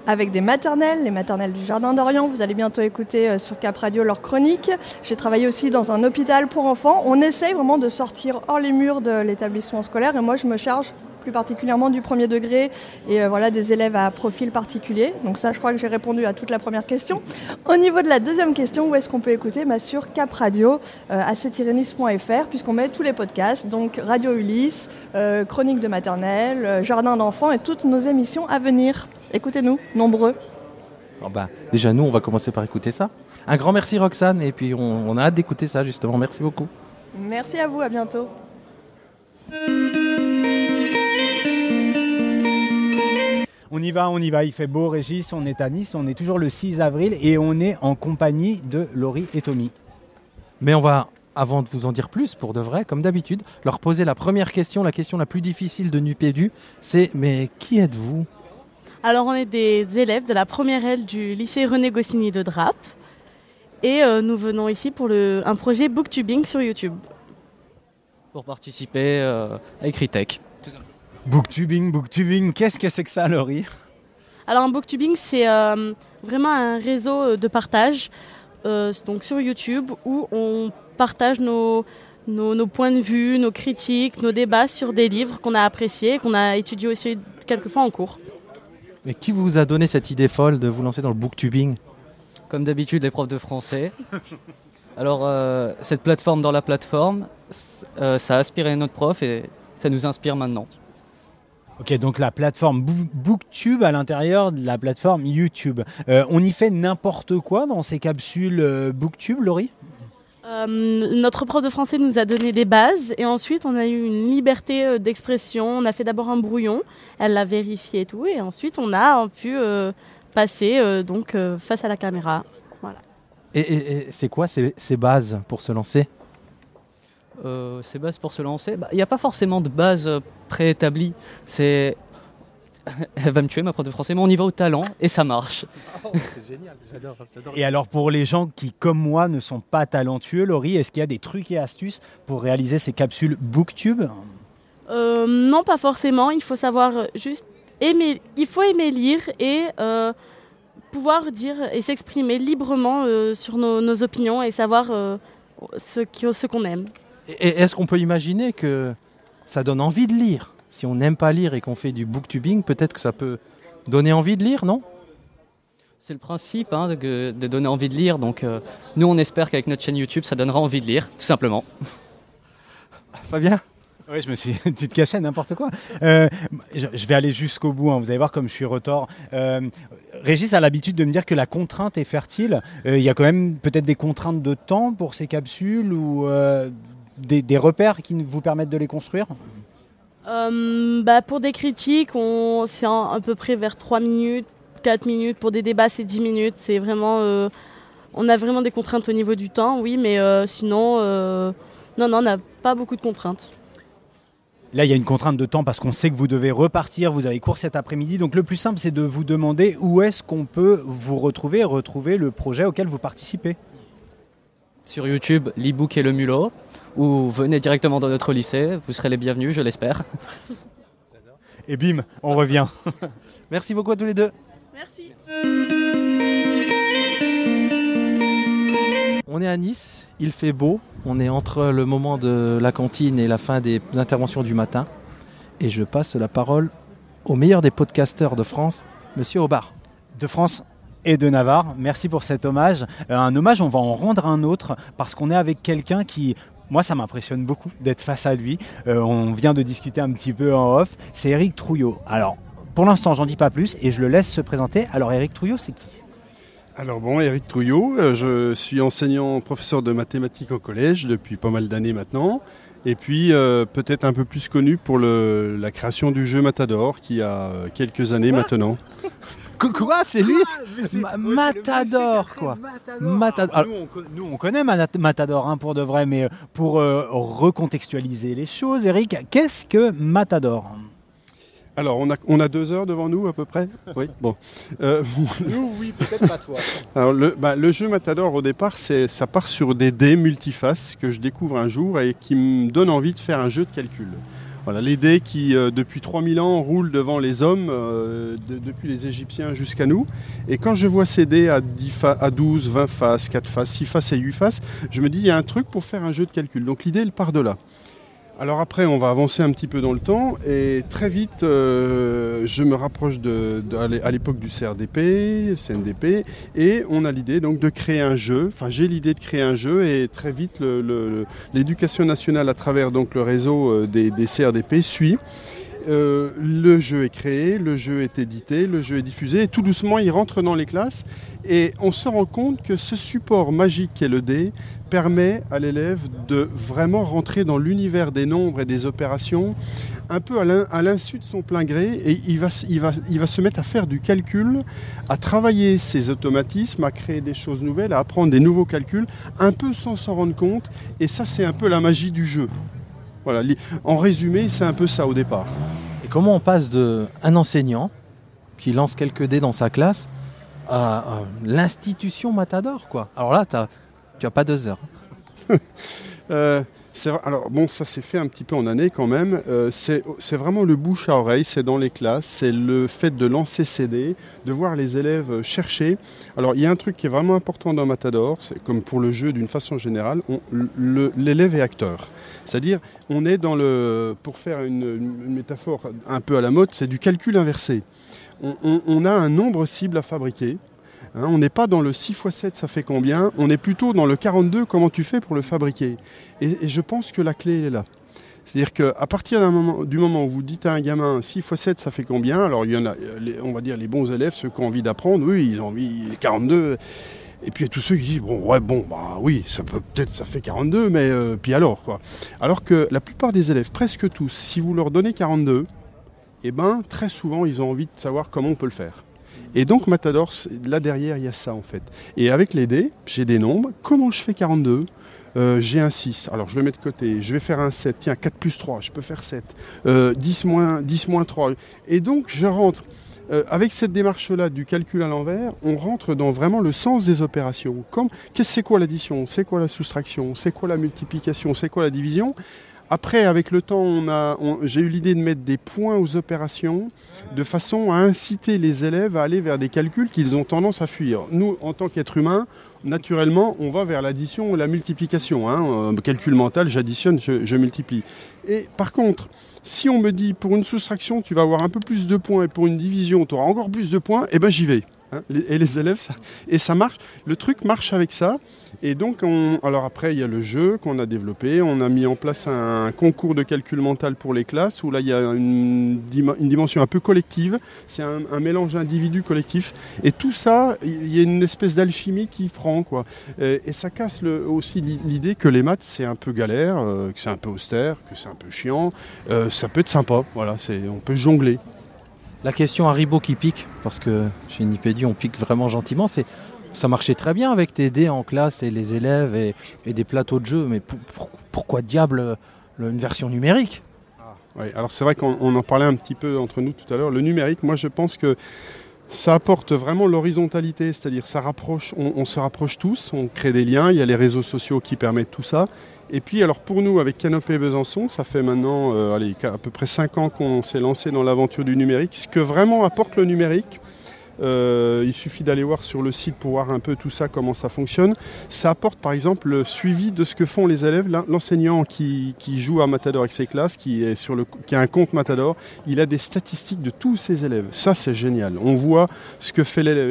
avec des maternelles, les maternelles du Jardin d'Orient. Vous allez bientôt écouter euh, sur Cap Radio leur chronique. J'ai travaillé aussi dans un hôpital pour enfants. On essaye vraiment de sortir hors les murs de l'établissement scolaire et moi je me charge plus particulièrement du premier degré et euh, voilà des élèves à profil particulier. Donc ça, je crois que j'ai répondu à toute la première question. Au niveau de la deuxième question, où est-ce qu'on peut écouter bah, Sur Cap Radio, euh, acetirenis.fr, puisqu'on met tous les podcasts, donc Radio Ulysse, euh, Chronique de maternelle, Jardin d'enfants et toutes nos émissions à venir. Écoutez-nous, nombreux. bah, déjà, nous, on va commencer par écouter ça. Un grand merci Roxane, et puis on, on a hâte d'écouter ça justement. Merci beaucoup. Merci à vous, à bientôt. On y va, on y va, il fait beau Régis, on est à Nice, on est toujours le 6 avril et on est en compagnie de Laurie et Tommy. Mais on va, avant de vous en dire plus, pour de vrai, comme d'habitude, leur poser la première question, la question la plus difficile de Nupédu, c'est mais qui êtes-vous? Alors on est des élèves de la première aile du lycée René Goscinny de Drape et euh, nous venons ici pour le, un projet booktubing sur YouTube. Pour participer euh, à Ecritech. Booktubing, booktubing, qu'est-ce que c'est que ça, Laurie? Alors, un booktubing, c'est euh, vraiment un réseau euh, de partage euh, donc sur YouTube où on partage nos, nos, points de vue, nos critiques, nos débats sur des livres qu'on a appréciés, qu'on a étudiés aussi quelquefois en cours. Mais qui vous a donné cette idée folle de vous lancer dans le booktubing? Comme d'habitude, les profs de français. Alors, cette plateforme dans la plateforme, ça a inspiré notre prof et ça nous inspire maintenant. Ok, donc la plateforme Booktube à l'intérieur de la plateforme YouTube. Euh, on y fait n'importe quoi dans ces capsules euh, Booktube, Laurie? Euh, notre prof de français nous a donné des bases et ensuite on a eu une liberté d'expression. On a fait d'abord un brouillon, elle l'a vérifié et tout, et ensuite on a pu passer donc face à la caméra. Voilà. Et, c'est quoi ces, bases pour se lancer? Ces bases pour se lancer, bah, il n'y a pas forcément de base préétabli. C'est. Elle va me tuer, ma prof de français, mais on y va au talent et ça marche. Oh, c'est génial, j'adore, Et alors, pour les gens qui, comme moi, ne sont pas talentueux, Laurie, est-ce qu'il y a des trucs et astuces pour réaliser ces capsules Booktube? Euh, Non, pas forcément. Il faut savoir juste aimer. Il faut aimer lire et euh, pouvoir dire et s'exprimer librement euh, sur nos, opinions et savoir ce qu'on aime. Et est-ce qu'on peut imaginer que ça donne envie de lire? Si on n'aime pas lire et qu'on fait du booktubing, peut-être que ça peut donner envie de lire, non? C'est le principe hein, de, donner envie de lire. Donc euh, nous, on espère qu'avec notre chaîne YouTube, ça donnera envie de lire, tout simplement. Fabien? Oui, je me suis. tu te cachais n'importe quoi. Euh, je, vais aller jusqu'au bout. Hein. Vous allez voir comme je suis retors. Euh, Régis a l'habitude de me dire que la contrainte est fertile. Il y a quand même peut-être des contraintes de temps pour ces capsules ou des, repères qui vous permettent de les construire euh, bah Pour des critiques, c'est à peu près vers 3 minutes, 4 minutes. Pour des débats, c'est 10 minutes. C'est vraiment, euh, on a vraiment des contraintes au niveau du temps, oui, mais euh, sinon, non, non, on n'a pas beaucoup de contraintes. Là, il y a une contrainte de temps parce qu'on sait que vous devez repartir, vous avez cours cet après-midi. Donc le plus simple, c'est de vous demander où est-ce qu'on peut vous retrouver et retrouver le projet auquel vous participez. Sur YouTube, l'e-book et le mulot ou venez directement dans notre lycée, vous serez les bienvenus, je l'espère. Et bim, on revient. Merci beaucoup à tous les deux. Merci. On est à Nice, il fait beau, on est entre le moment de la cantine et la fin des interventions du matin. Et je passe la parole au meilleur des podcasteurs de France, Monsieur Aubard. De France et de Navarre. Merci pour cet hommage. Euh, un hommage, on va en rendre un autre parce qu'on est avec quelqu'un qui moi, ça m'impressionne beaucoup d'être face à lui. Euh, on vient de discuter un petit peu en off. C'est Eric Trouillot. Alors, pour l'instant, j'en dis pas plus et je le laisse se présenter. Alors, Eric Trouillot, c'est qui? Alors bon, Eric Trouillot, euh, je suis enseignant professeur de mathématiques au collège depuis pas mal d'années maintenant. Et puis euh, peut-être un peu plus connu pour le, la création du jeu Matador qui a quelques années maintenant. Quoi C'est lui Matador, quoi. Matador. Nous, on, connaît Matador hein, pour de vrai, mais pour euh, recontextualiser les choses, Eric, qu'est-ce que Matador? Alors, on a, on a deux heures devant nous à peu près? Oui, bon. Euh, nous, oui, peut-être pas toi. Alors, le, bah, le, jeu Matador, au départ, ça part sur des dés multifaces que je découvre un jour et qui me donnent envie de faire un jeu de calcul. Voilà, les dés qui, euh, depuis 3000 ans, roulent devant les hommes, euh, depuis les Égyptiens jusqu'à nous. Et quand je vois ces dés à, 10 à 12, 20 faces, 4 faces, 6 faces et 8 faces, je me dis, il y a un truc pour faire un jeu de calcul. Donc l'idée, elle part de là. Alors après, on va avancer un petit peu dans le temps et très vite, euh, je me rapproche de, à l'époque du CRDP, CNDP, et on a l'idée donc de créer un jeu. Enfin, j'ai l'idée de créer un jeu et très vite, l'éducation nationale à travers le réseau euh, des CRDP suit. Euh, le jeu est créé, le jeu est édité, le jeu est diffusé, et tout doucement il rentre dans les classes, et on se rend compte que ce support magique qu'est le dé permet à l'élève de vraiment rentrer dans l'univers des nombres et des opérations, un peu à l'insu de son plein gré, et il va, se mettre à faire du calcul, à travailler ses automatismes, à créer des choses nouvelles, à apprendre des nouveaux calculs, un peu sans s'en rendre compte, et ça c'est un peu la magie du jeu. Voilà, en résumé, c'est un peu ça au départ. Et comment on passe de un enseignant qui lance quelques dés dans sa classe à, l'institution Matador, quoi? Alors là, tu n'as pas deux heures. euh, alors bon, ça s'est fait un petit peu en année quand même. Euh, c'est vraiment le bouche à oreille, c'est dans les classes, c'est le fait de lancer CD, de voir les élèves chercher. Alors il y a un truc qui est vraiment important dans Matador, c'est comme pour le jeu d'une façon générale, l'élève est acteur. C'est-à-dire, on est dans le, pour faire une, métaphore un peu à la mode, c'est du calcul inversé. on a un nombre cible à fabriquer Hein, on n'est pas dans le 6 x 7, ça fait combien? On est plutôt dans le 42, comment tu fais pour le fabriquer? Et, je pense que la clé est là. C'est-à-dire qu'à partir du moment où vous dites à un gamin 6 x 7, ça fait combien? Alors, il y en a, on va dire, les bons élèves, ceux qui ont envie d'apprendre, oui, ils ont envie 42. Et puis il y a tous ceux qui disent bon ouais bon bah oui ça peut peut-être ça fait 42 mais euh, puis alors quoi? Alors que la plupart des élèves presque tous si vous leur donnez 42 eh ben très souvent ils ont envie de savoir comment on peut le faire. Et donc Matador, là derrière, il y a ça en fait. Et avec les dés, j'ai des nombres. Comment je fais 42 euh, j'ai un 6, alors je le mets de côté, je vais faire un 7, tiens 4 plus 3, je peux faire 7, 10, euh, moins, 10 moins 3. Et donc je rentre, euh, avec cette démarche-là du calcul à l'envers, on rentre dans vraiment le sens des opérations. Comme, qu'est-ce c'est quoi l'addition, c'est quoi la soustraction, c'est quoi la multiplication, c'est quoi la division? Après, avec le temps, j'ai eu l'idée de mettre des points aux opérations de façon à inciter les élèves à aller vers des calculs qu'ils ont tendance à fuir. Nous, en tant qu'êtres humains, naturellement, on va vers l'addition ou la multiplication. Hein. Euh, calcul mental, j'additionne, je, je, multiplie. Et par contre, si on me dit pour une soustraction, tu vas avoir un peu plus de points et pour une division, tu auras encore plus de points, eh ben j'y vais. Hein, et les élèves, ça, et ça marche. Le truc marche avec ça. Et donc, on, alors après, il y a le jeu qu'on a développé. On a mis en place un concours de calcul mental pour les classes où là, il y a une, dimension un peu collective. C'est un, mélange individu-collectif. Et tout ça, il y a une espèce d'alchimie qui franc, quoi. Et, ça casse aussi l'idée que les maths, c'est un peu galère, euh, que c'est un peu austère, que c'est un peu chiant. Euh, ça peut être sympa. Voilà, on peut jongler. La question Haribo qui pique, parce que chez Nipédu on pique vraiment gentiment, c'est ça marchait très bien avec tes dés en classe et les élèves et, des plateaux de jeu, mais pourquoi diable une version numérique? Ah, alors c'est vrai qu'on en parlait un petit peu entre nous tout à l'heure. Le numérique, moi je pense que ça apporte vraiment l'horizontalité, c'est-à-dire ça rapproche, on, se rapproche tous, on crée des liens, il y a les réseaux sociaux qui permettent tout ça. Et puis alors pour nous avec Canopée Besançon, ça fait maintenant euh, à peu près 5 ans qu'on s'est lancé dans l'aventure du numérique. Ce que vraiment apporte le numérique, Euh, il suffit d'aller voir sur le site pour voir un peu tout ça, comment ça fonctionne. Ça apporte par exemple le suivi de ce que font les élèves. L'en- L'enseignant qui, joue à Matador avec ses classes, qui, est sur le, qui a un compte Matador, il a des statistiques de tous ses élèves. Ça, c'est génial. On voit ce que fait l'élève.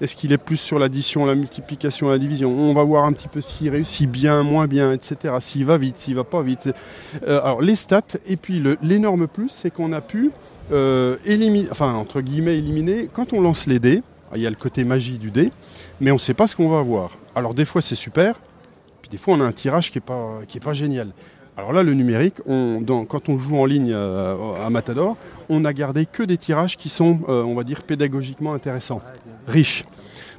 Est-ce qu'il est, plus sur l'addition, la multiplication, la division? On va voir un petit peu s'il réussit bien, moins bien, etc. S'il va vite, s'il va pas vite. Euh, alors, les stats, et puis l'énorme plus, c'est qu'on a pu euh, enfin, entre guillemets, éliminer, quand on lance les dés, il y a le côté magie du dé, mais on ne sait pas ce qu'on va avoir. Alors, des fois, c'est super, puis des fois, on a un tirage qui n'est pas, pas génial. Alors là, le numérique, quand on joue en ligne euh, à Matador, on n'a gardé que des tirages qui sont, euh, on va dire, pédagogiquement intéressants, riches.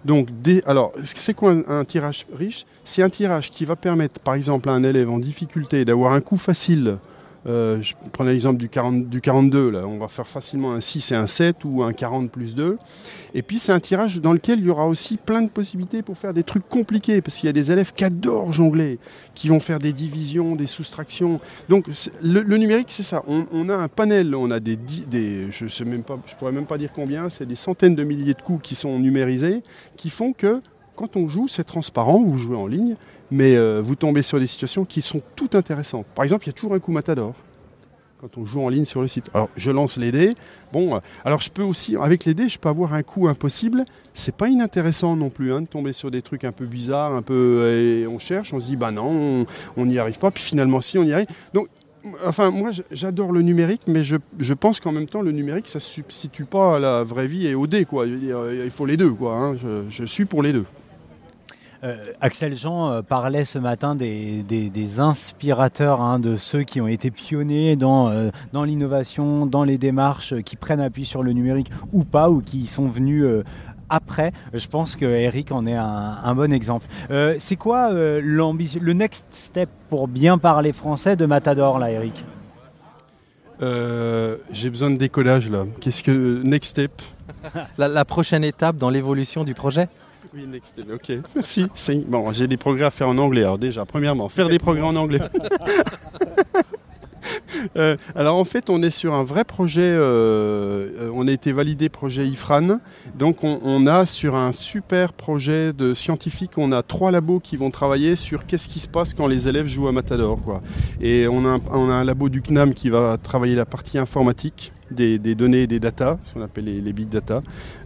Donc, alors, c'est quoi un, un tirage riche? C'est un tirage qui va permettre, par exemple, à un élève en difficulté d'avoir un coup facile. Euh, je prends l'exemple du, 40 du 42, là. on va faire facilement un 6 et un 7 ou un 40 plus 2. Et puis c'est un tirage dans lequel il y aura aussi plein de possibilités pour faire des trucs compliqués, parce qu'il y a des élèves qui adorent jongler, qui vont faire des divisions, des soustractions. Donc le, numérique, c'est ça. On, a un panel, on a des, je je pourrais même pas dire combien, c'est des centaines de milliers de coups qui sont numérisés, qui font que quand on joue, c'est transparent, vous jouez en ligne, mais euh, vous tombez sur des situations qui sont toutes intéressantes. Par exemple, il y a toujours un coup matador quand on joue en ligne sur le site. Alors, je lance les dés. Bon, euh, alors je peux aussi, avec les dés, je peux avoir un coup impossible. C'est pas inintéressant non plus hein, de tomber sur des trucs un peu bizarres, un peu. Et on cherche, on se dit, bah non, on- n'y arrive pas. Puis finalement, si, on y arrive. Donc, Enfin, moi, j'adore le numérique, mais je, je pense qu'en même temps, le numérique, ça ne substitue pas à la vraie vie et au dé, quoi. Il faut les deux, quoi. hein. Je suis pour les deux. Euh, Axel Jean euh, parlait ce matin des, des- des inspirateurs, hein, de ceux qui ont été pionniers dans, euh, dans l'innovation, dans les démarches, qui prennent appui sur le numérique ou pas, ou qui sont venus euh, après. Je pense que Eric en est un, un bon exemple. Euh, C'est quoi euh, l'ambition, le next step pour bien parler français de Matador, là, Eric? Euh, J'ai besoin de décollage, là. Qu'est-ce que. Next step? La, la prochaine étape dans l'évolution du projet? Oui, next ok. Merci. Bon, j'ai des progrès à faire en anglais. Alors, déjà, premièrement, faire des progrès en anglais. Euh, alors en fait, on est sur un vrai projet. euh, euh, on a été validé projet IFRAN. Donc on, on a sur un super projet de scientifique, on a trois labos qui vont travailler sur qu'est-ce qui se passe quand les élèves jouent à Matador. Quoi. Et on a, un, on a un labo du CNAM qui va travailler la partie informatique. Des, données et des data, ce qu'on appelle les, les big data.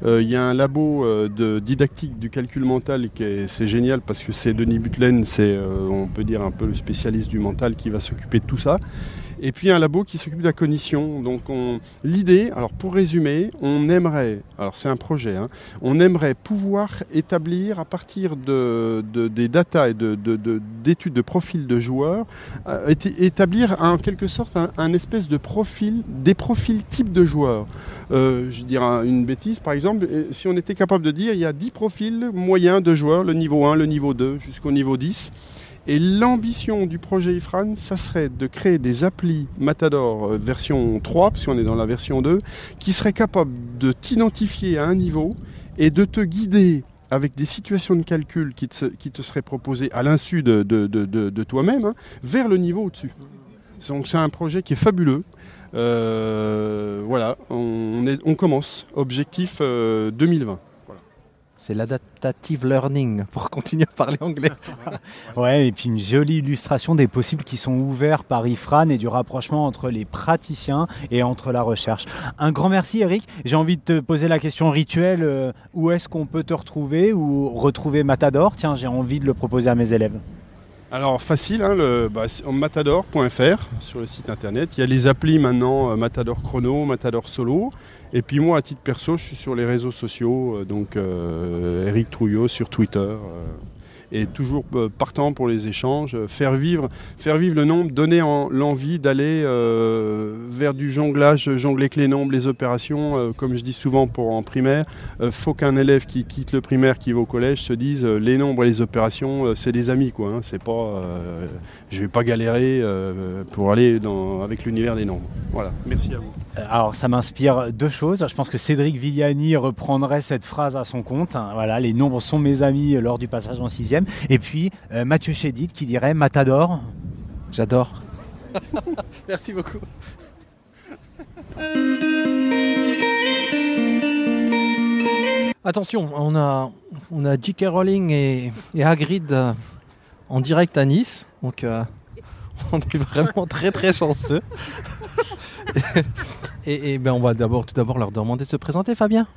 Euh, Il y a un labo euh, de didactique du calcul mental qui est, c'est génial parce que c'est Denis Butlen, c'est euh, on peut dire un peu le spécialiste du mental qui va s'occuper de tout ça. Et puis un labo qui s'occupe de la cognition. Donc on... l'idée, alors pour résumer, on aimerait, alors c'est un projet, hein, on aimerait pouvoir établir à partir de, de- des data et de, de- de- d'études de profils de joueurs, euh, établir en quelque sorte un, espèce de profil, des profils types de joueurs. Euh, je un- une bêtise, par exemple, euh, si on était capable de dire il y a 10 profils moyens de joueurs, le niveau 1, le niveau 2 jusqu'au niveau 10. Et l'ambition du projet IFRAN, ça serait de créer des applis Matador euh, version 3, puisqu'on est dans la version 2, qui seraient capables de t'identifier à un niveau et de te guider avec des situations de calcul qui te, seraient proposées à l'insu de, toi-même, hein, vers le niveau au-dessus. Donc c'est un projet qui est fabuleux. Euh, voilà, on, commence. Objectif euh, 2020. C'est l'adaptative learning, pour continuer à parler anglais. Ouais, et puis une jolie illustration des possibles qui sont ouverts par IFRAN et du rapprochement entre les praticiens et entre la recherche. Un grand merci Eric. J'ai envie de te poser la question rituelle, euh, où est-ce qu'on peut te retrouver ou retrouver Matador? Tiens, j'ai envie de le proposer à mes élèves. Alors facile, hein, le, bah, c'est matador.fr sur le site internet. Il y a les applis maintenant, euh, Matador Chrono, Matador Solo. Et puis moi, à titre perso, je suis sur les réseaux sociaux, euh, donc euh, Eric Trouillot sur Twitter. Et toujours euh, partant pour les échanges, euh, faire vivre, faire vivre le nombre, donner en- l'envie d'aller euh, vers du jonglage, jongler avec les nombres, les opérations, comme je dis souvent pour en primaire, faut qu'un élève qui quitte le primaire, qui va au collège, se dise les nombres et les opérations, c'est des amis quoi. hein, c'est pas, je vais pas galérer pour aller avec l'univers des nombres. Voilà, merci à vous. Alors ça m'inspire deux choses. Je pense que Cédric Villani reprendrait cette phrase à son compte. Voilà, les nombres sont mes amis lors du passage en sixième. Et puis euh, Mathieu Chédid qui dirait Matador. J'adore. Merci beaucoup. Attention, on a, on a J.K. Rowling et, et Hagrid euh, en direct à Nice. Donc, euh, on est vraiment très très chanceux. et, et ben, on va d'abord, tout d'abord leur demander de se présenter, Fabien.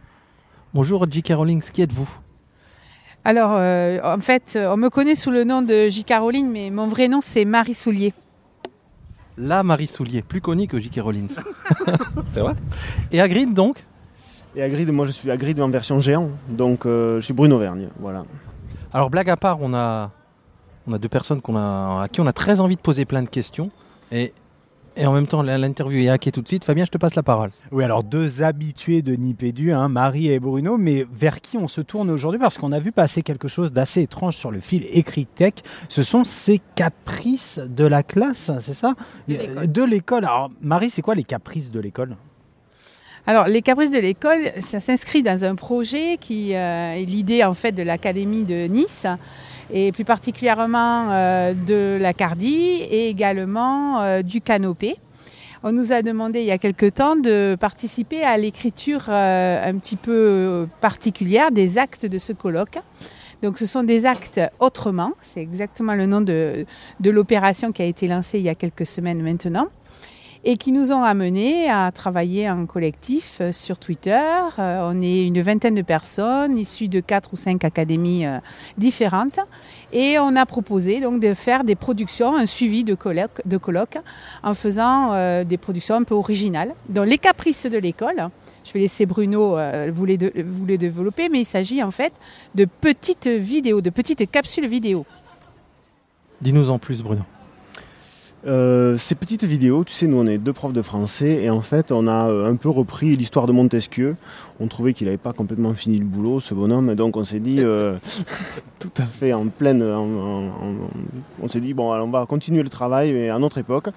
Bonjour J.K. Rowling, qui êtes-vous? Alors, euh, en fait, on me connaît sous le nom de J.K. Rowling, mais mon vrai nom, c'est Marie Soulier. La Marie Soulier, plus connue que J.K. Rowling. C'est vrai? Et Hagrid, donc? Et Hagrid, moi je suis Hagrid en version géant, donc euh, je suis Bruno Vergne, voilà. Alors, blague à part, on a, on a deux personnes qu'on a, à qui on a très envie de poser plein de questions. Et, et en même temps, l'interview est hackée tout de suite. Fabien, je te passe la parole. Oui, alors deux habitués de Nipédu, hein, Marie et Bruno, mais vers qui on se tourne aujourd'hui? Parce qu'on a vu passer quelque chose d'assez étrange sur le fil écrit tech. Ce sont ces caprices de la classe, c'est ça? De l'école. Alors, Marie, c'est quoi les caprices de l'école? Alors, les caprices de l'école, ça s'inscrit dans un projet qui euh, est l'idée en fait de l'Académie de Nice et plus particulièrement euh, de la Cardi et également euh, du Canopé. On nous a demandé il y a quelque temps de participer à l'écriture euh, un petit peu particulière des actes de ce colloque. Donc ce sont des actes autrement, c'est exactement le nom de, de l'opération qui a été lancée il y a quelques semaines maintenant et qui nous ont amenés à travailler en collectif euh, sur Twitter. Euh, on est une vingtaine de personnes issues de quatre ou cinq académies euh, différentes et on a proposé donc de faire des productions, un suivi de colloques, en faisant des productions un peu originales. Donc les caprices de l'école. Je vais laisser Bruno vous, les vous les développer, mais il s'agit en fait de petites vidéos, de petites capsules vidéo. Dis-nous en plus, Bruno. Euh, ces petites vidéos, tu sais, nous on est deux profs de français et en fait on a euh, un peu repris l'histoire de Montesquieu. On trouvait qu'il n'avait pas complètement fini le boulot, ce bonhomme, donc on s'est dit, euh, tout à fait en pleine, on s'est dit bon, alors on va continuer le travail mais à notre époque.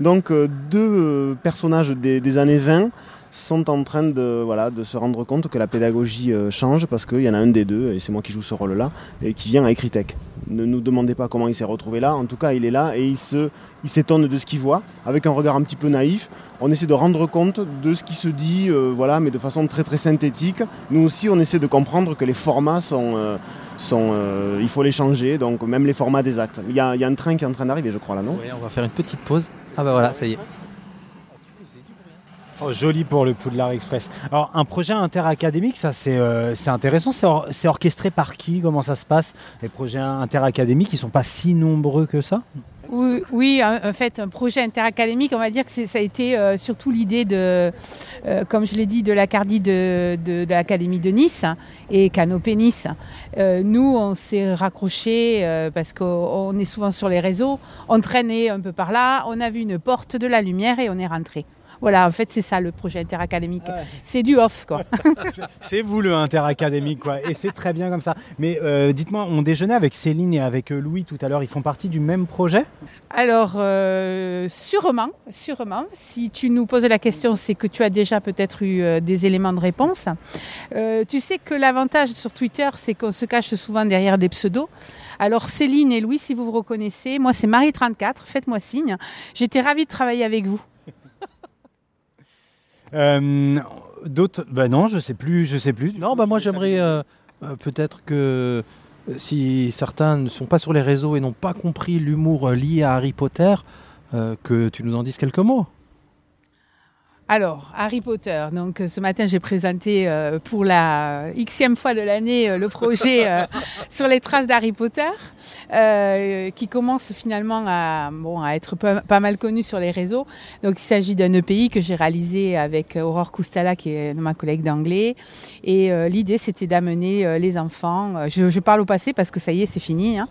Donc deux personnages des, années 20 sont en train de, se rendre compte que la pédagogie change parce qu'il y en a un des deux, et c'est moi qui joue ce rôle-là, et qui vient à Ecritech. Ne nous demandez pas comment il s'est retrouvé là, en tout cas il est là et il s'étonne de ce qu'il voit, avec un regard un petit peu naïf. On essaie de rendre compte de ce qui se dit, euh, voilà, mais de façon très très synthétique. Nous aussi on essaie de comprendre que les formats sont... euh, euh, il faut les changer, donc même les formats des actes. Il y a, y a un train qui est en train d'arriver, je crois, là, non? Oui, on va faire une petite pause. Ah bah voilà, ça y est. Oh, joli pour le Poudlard Express. Alors, un projet interacadémique, ça c'est euh, intéressant. C'est or- c'est orchestré par qui? Comment ça se passe? Les projets interacadémiques, ils sont pas si nombreux que ça? Oui, oui, en fait, un projet interacadémique, on va dire que ça a été euh, surtout l'idée de, euh, comme je l'ai dit, de de, l'Académie de Nice et Canopé Nice. Nous, on s'est raccroché euh, parce qu'on on est souvent sur les réseaux, on traînait un peu par là, on a vu une porte de la lumière et on est rentré. Voilà, en fait, c'est ça le projet interacadémique. C'est du off, quoi. C'est vous le interacadémique, quoi. Et c'est très bien comme ça. Mais euh, dites-moi, on déjeunait avec Céline et avec euh, Louis tout à l'heure. Ils font partie du même projet? Alors, euh, sûrement, sûrement. Si tu nous poses la question, c'est que tu as déjà peut-être eu euh, des éléments de réponse. Tu sais que l'avantage sur Twitter, c'est qu'on se cache souvent derrière des pseudos. Alors, Céline et Louis, si vous vous reconnaissez, moi, c'est Marie34, faites-moi signe. J'étais ravie de travailler avec vous. Euh, D'autres Bah non, je sais plus, je sais plus. Non, bah moi j'aimerais euh, euh, peut-être que si certains ne sont pas sur les réseaux et n'ont pas compris l'humour lié à Harry Potter, que tu nous en dises quelques mots. Alors, Harry Potter. Donc, euh, ce matin, j'ai présenté euh, pour la xème fois de l'année euh, le projet euh, sur les traces d'Harry Potter, euh, qui commence finalement à, bon, à être pas, pas mal connu sur les réseaux. Donc, il s'agit d'un EPI que j'ai réalisé avec Aurore Coustala, qui est ma collègue d'anglais. Et euh, l'idée, c'était d'amener les enfants. Je, je parle au passé parce que ça y est, c'est fini. hein.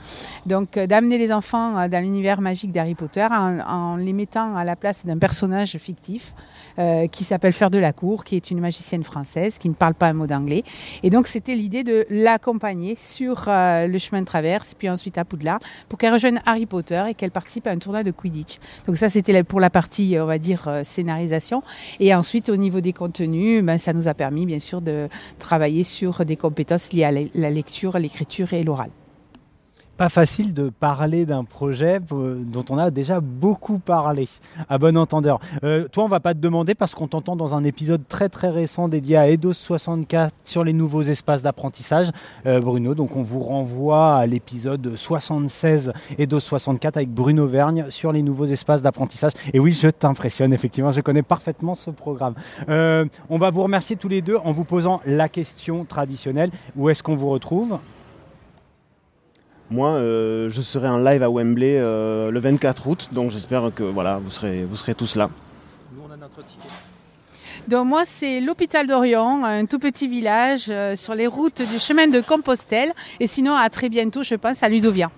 Donc, d'amener les enfants dans l'univers magique d'Harry Potter en, en les mettant à la place d'un personnage fictif euh, qui s'appelle Fleur de la Cour, qui est une magicienne française qui ne parle pas un mot d'anglais. Et donc, c'était l'idée de l'accompagner sur euh, le chemin de traverse, puis ensuite à Poudlard, pour qu'elle rejoigne Harry Potter et qu'elle participe à un tournoi de Quidditch. Donc ça, c'était pour la partie, on va dire, euh, scénarisation. Et ensuite, au niveau des contenus, ben, ça nous a permis, bien sûr, de travailler sur des compétences liées à la lecture, l'écriture et l'oral. Pas facile de parler d'un projet euh, dont on a déjà beaucoup parlé, à bon entendeur. Euh, toi, on va pas te demander parce qu'on t'entend dans un épisode très très récent dédié à EDOS 64 sur les nouveaux espaces d'apprentissage, euh, Bruno. Donc on vous renvoie à l'épisode 76 EDOS 64 avec Bruno Vergne sur les nouveaux espaces d'apprentissage. Et oui, je t'impressionne, effectivement, je connais parfaitement ce programme. on va vous remercier tous les deux en vous posant la question traditionnelle. Où est-ce qu'on vous retrouve? Moi, euh, je serai en live à Wembley euh, le 24 août, donc j'espère que voilà, vous serez, vous serez tous là. Nous, on a notre ticket. Donc moi, c'est l'hôpital d'Orient, un tout petit village euh, sur les routes du chemin de Compostelle. Et sinon, à très bientôt, je pense, à Ludovia.